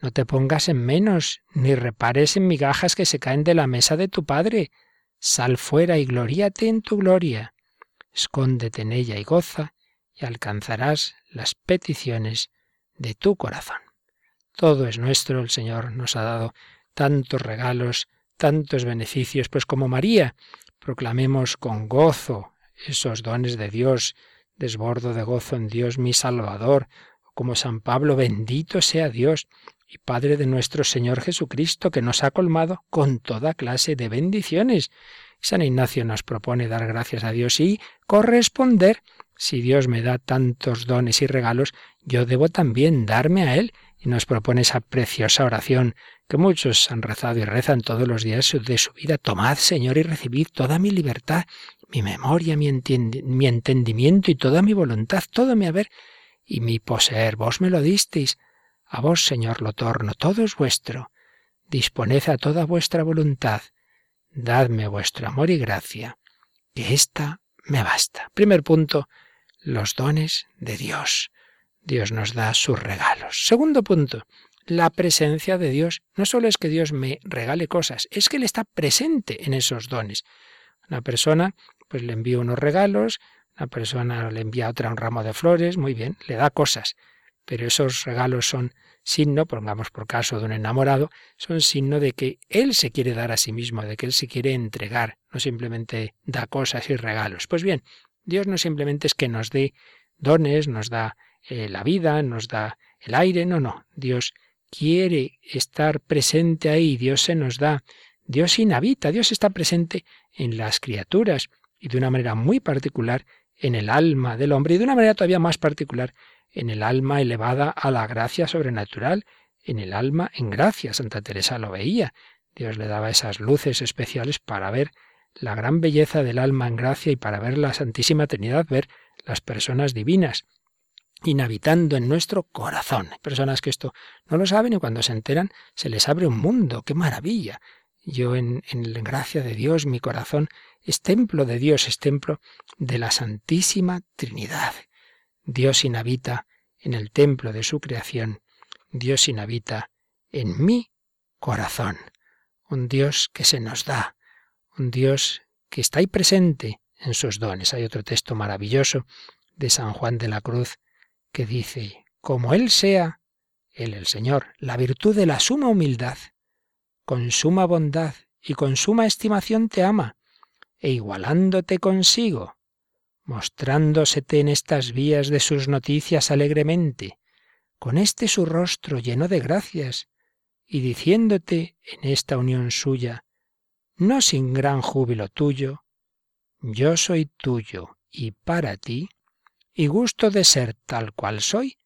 No te pongas en menos, ni repares en migajas que se caen de la mesa de tu Padre. Sal fuera y gloríate en tu gloria. Escóndete en ella y goza, y alcanzarás las peticiones de tu corazón. Todo es nuestro, el Señor nos ha dado tantos regalos, tantos beneficios, pues como María, proclamemos con gozo esos dones de Dios, desbordo de gozo en Dios mi Salvador, como San Pablo, bendito sea Dios y Padre de nuestro Señor Jesucristo, que nos ha colmado con toda clase de bendiciones. San Ignacio nos propone dar gracias a Dios y corresponder. Si Dios me da tantos dones y regalos, yo debo también darme a Él. Y nos propone esa preciosa oración que muchos han rezado y rezan todos los días de su vida. Tomad, Señor, y recibid toda mi libertad mi memoria, mi, mi entendimiento y toda mi voluntad, todo mi haber y mi poseer. Vos me lo disteis. A vos, Señor, lo torno, todo es vuestro. Disponed a toda vuestra voluntad. Dadme vuestro amor y gracia, que ésta me basta. Primer punto, los dones de Dios. Dios nos da sus regalos. Segundo punto, la presencia de Dios. No solo es que Dios me regale cosas, es que Él está presente en esos dones. Una persona pues le envía unos regalos, una persona le envía otra un ramo de flores, muy bien, le da cosas, pero esos regalos son signo, pongamos por caso de un enamorado, son signo de que él se quiere dar a sí mismo, de que él se quiere entregar, no simplemente da cosas y regalos. Pues bien, Dios no simplemente es que nos dé dones, nos da eh, la vida, nos da el aire, no, no, Dios quiere estar presente ahí, Dios se nos da, Dios inhabita, Dios está presente en las criaturas y de una manera muy particular en el alma del hombre y de una manera todavía más particular en el alma elevada a la gracia sobrenatural, en el alma en gracia. Santa Teresa lo veía. Dios le daba esas luces especiales para ver la gran belleza del alma en gracia y para ver la Santísima Trinidad, ver las personas divinas inhabitando en nuestro corazón. personas que esto no lo saben y cuando se enteran se les abre un mundo. ¡Qué maravilla! Yo en, en gracia de Dios, mi corazón es templo de Dios, es templo de la Santísima Trinidad. Dios inhabita en el templo de su creación, Dios inhabita en mi corazón. Un Dios que se nos da, un Dios que está ahí presente en sus dones. Hay otro texto maravilloso de San Juan de la Cruz que dice, como Él sea, Él el Señor, la virtud de la suma humildad, con suma bondad y con suma estimación te ama, e igualándote consigo, mostrándosete en estas vías de sus noticias alegremente, con este su rostro lleno de gracias, y diciéndote en esta unión suya, no sin gran júbilo tuyo, yo soy tuyo y para ti, y gusto de ser tal cual soy,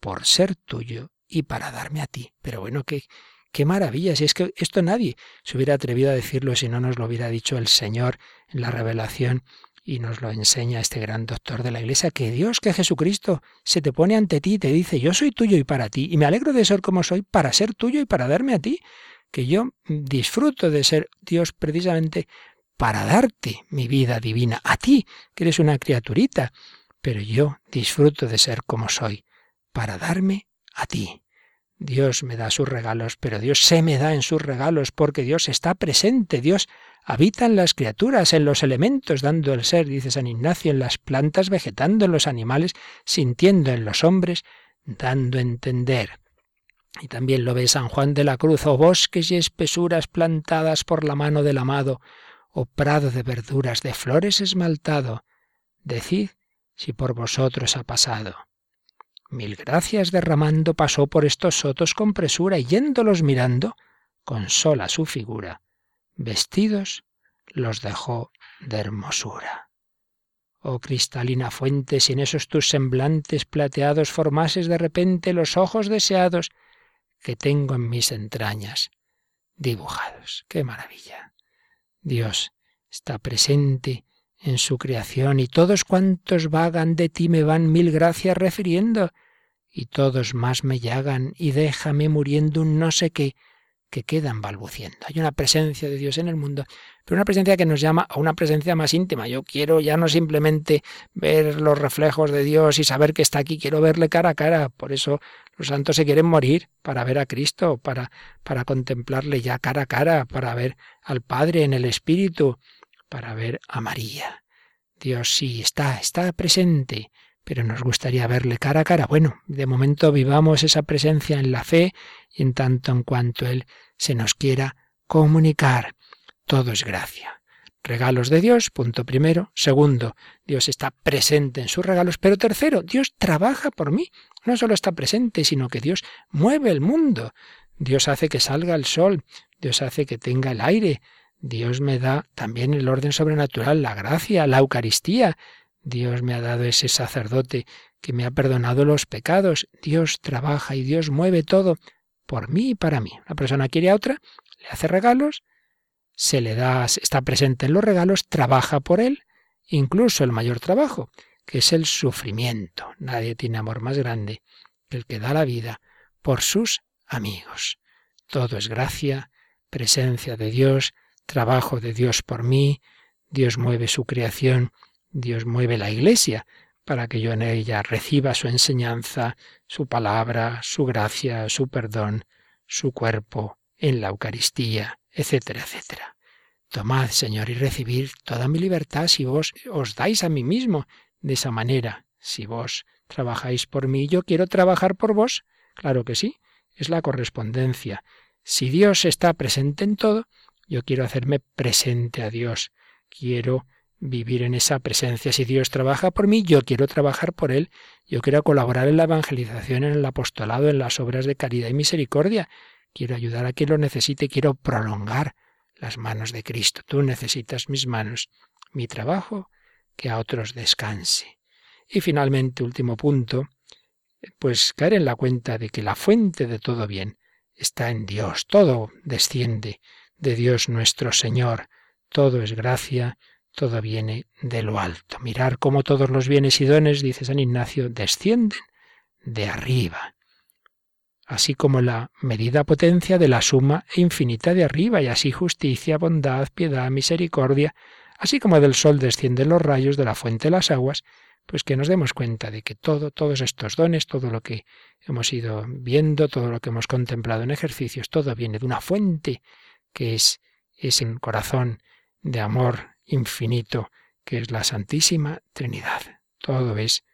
por ser tuyo y para darme a ti. Pero bueno, que Qué maravilla, si es que esto nadie se hubiera atrevido a decirlo si no nos lo hubiera dicho el Señor en la revelación y nos lo enseña este gran doctor de la Iglesia, que Dios, que Jesucristo se te pone ante ti y te dice, yo soy tuyo y para ti, y me alegro de ser como soy para ser tuyo y para darme a ti, que yo disfruto de ser Dios precisamente para darte mi vida divina, a ti, que eres una criaturita, pero yo disfruto de ser como soy, para darme a ti. Dios me da sus regalos, pero Dios se me da en sus regalos porque Dios está presente, Dios habita en las criaturas, en los elementos, dando el ser, dice San Ignacio, en las plantas, vegetando en los animales, sintiendo en los hombres, dando a entender. Y también lo ve San Juan de la Cruz, o bosques y espesuras plantadas por la mano del amado, o prado de verduras, de flores esmaltado. Decid si por vosotros ha pasado. Mil gracias derramando pasó por estos sotos con presura y yéndolos mirando, con sola su figura, vestidos los dejó de hermosura. Oh cristalina fuente, si en esos tus semblantes plateados formases de repente los ojos deseados que tengo en mis entrañas dibujados. ¡Qué maravilla! Dios está presente en su creación y todos cuantos vagan de ti me van mil gracias refiriendo y todos más me llagan y déjame muriendo un no sé qué que quedan balbuciendo. Hay una presencia de Dios en el mundo, pero una presencia que nos llama a una presencia más íntima. Yo quiero ya no simplemente ver los reflejos de Dios y saber que está aquí, quiero verle cara a cara. Por eso los santos se quieren morir para ver a Cristo, para, para contemplarle ya cara a cara, para ver al Padre en el Espíritu, para ver a María. Dios sí está, está presente, pero nos gustaría verle cara a cara. Bueno, de momento vivamos esa presencia en la fe y en tanto en cuanto Él se nos quiera comunicar. Todo es gracia. Regalos de Dios, punto primero. Segundo, Dios está presente en sus regalos. Pero tercero, Dios trabaja por mí. No solo está presente, sino que Dios mueve el mundo. Dios hace que salga el sol, Dios hace que tenga el aire, Dios me da también el orden sobrenatural, la gracia, la Eucaristía. Dios me ha dado ese sacerdote que me ha perdonado los pecados. Dios trabaja y Dios mueve todo por mí y para mí. Una persona quiere a otra, le hace regalos, se le da, está presente en los regalos, trabaja por él, incluso el mayor trabajo, que es el sufrimiento. Nadie tiene amor más grande que el que da la vida por sus amigos. Todo es gracia, presencia de Dios, trabajo de Dios por mí, Dios mueve su creación, Dios mueve la Iglesia para que yo en ella reciba su enseñanza, su palabra, su gracia, su perdón, su cuerpo en la Eucaristía, etcétera, etcétera. Tomad, Señor, y recibid toda mi libertad si vos os dais a mí mismo de esa manera. Si vos trabajáis por mí, yo quiero trabajar por vos. Claro que sí, es la correspondencia. Si Dios está presente en todo, yo quiero hacerme presente a Dios. Quiero vivir en esa presencia. Si Dios trabaja por mí, yo quiero trabajar por Él. Yo quiero colaborar en la evangelización, en el apostolado, en las obras de caridad y misericordia. Quiero ayudar a quien lo necesite. Quiero prolongar las manos de Cristo. Tú necesitas mis manos, mi trabajo, que a otros descanse. Y finalmente, último punto, pues caer en la cuenta de que la fuente de todo bien está en Dios. Todo desciende de Dios nuestro Señor. Todo es gracia, todo viene de lo alto. Mirar cómo todos los bienes y dones, dice San Ignacio, descienden de arriba, así como la medida potencia de la suma e infinita de arriba, y así justicia, bondad, piedad, misericordia, así como del sol descienden los rayos de la fuente las aguas, pues que nos demos cuenta de que todo, todos estos dones, todo lo que hemos ido viendo, todo lo que hemos contemplado en ejercicios, todo viene de una fuente que es ese corazón de amor infinito que es la Santísima Trinidad. Todo es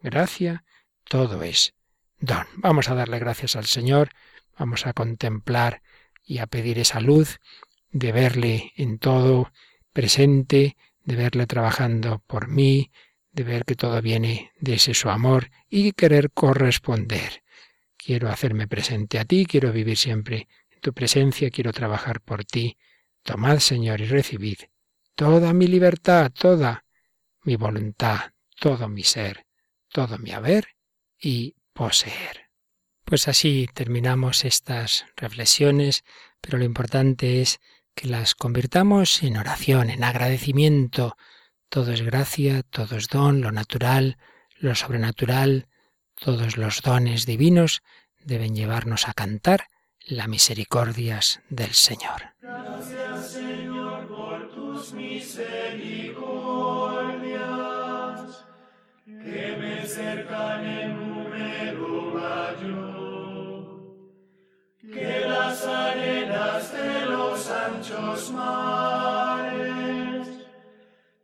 gracia, todo es don. Vamos a darle gracias al Señor, vamos a contemplar y a pedir esa luz de verle en todo presente, de verle trabajando por mí, de ver que todo viene de ese su amor y querer corresponder. Quiero hacerme presente a ti, quiero vivir siempre tu presencia quiero trabajar por ti. Tomad, Señor, y recibid toda mi libertad, toda mi voluntad, todo mi ser, todo mi haber y poseer. Pues así terminamos estas reflexiones, pero lo importante es que las convirtamos en oración, en agradecimiento. Todo es gracia, todo es don, lo natural, lo sobrenatural, todos los dones divinos deben llevarnos a cantar las misericordias del Señor. Gracias misericordias, que me cercan en número mayor que las arenas de los anchos mares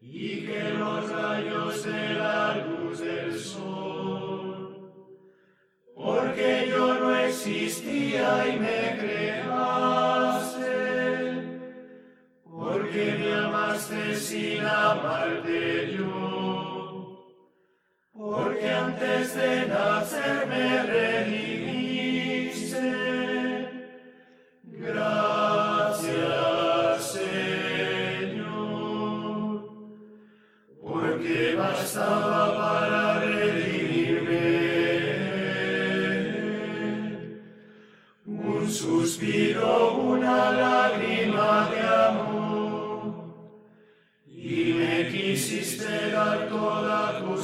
y que los rayos de la luz del sol, porque yo no existía y me amarte yo, porque antes de nacer me redimí.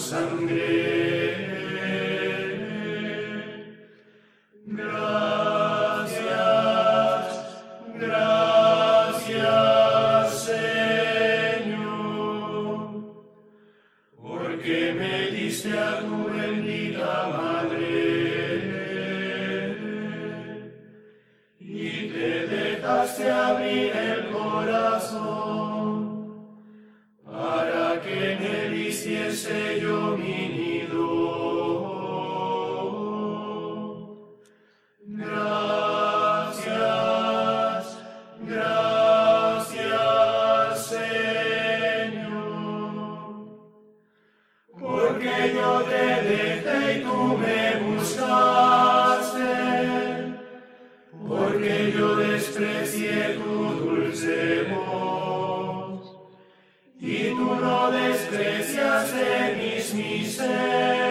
Son y tú no desprecias de mis miserias.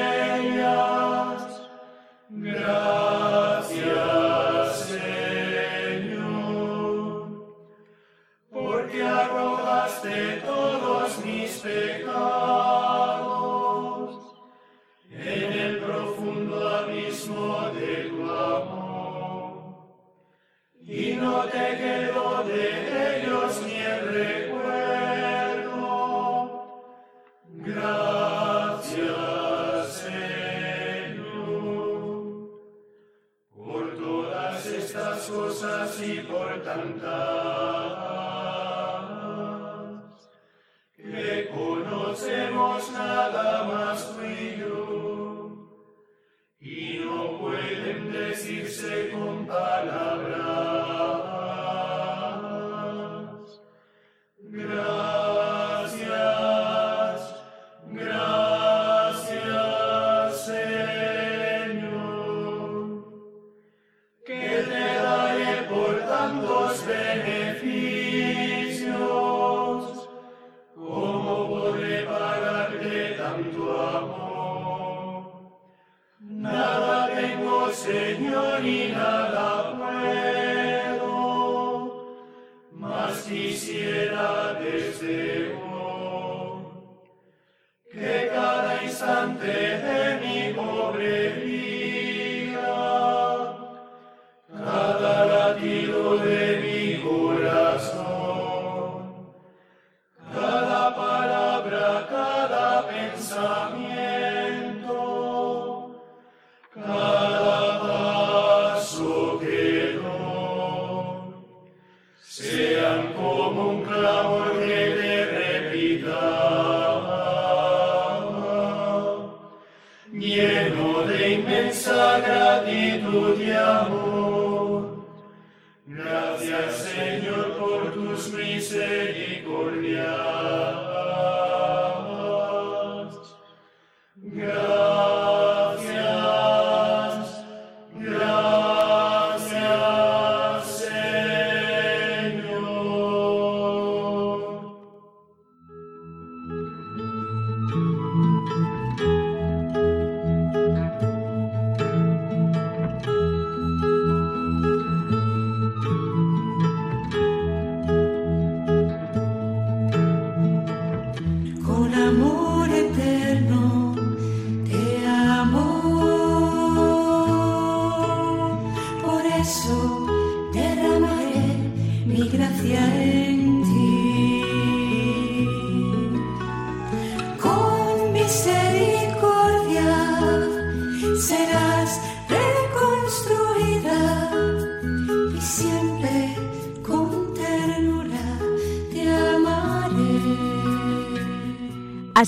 sun.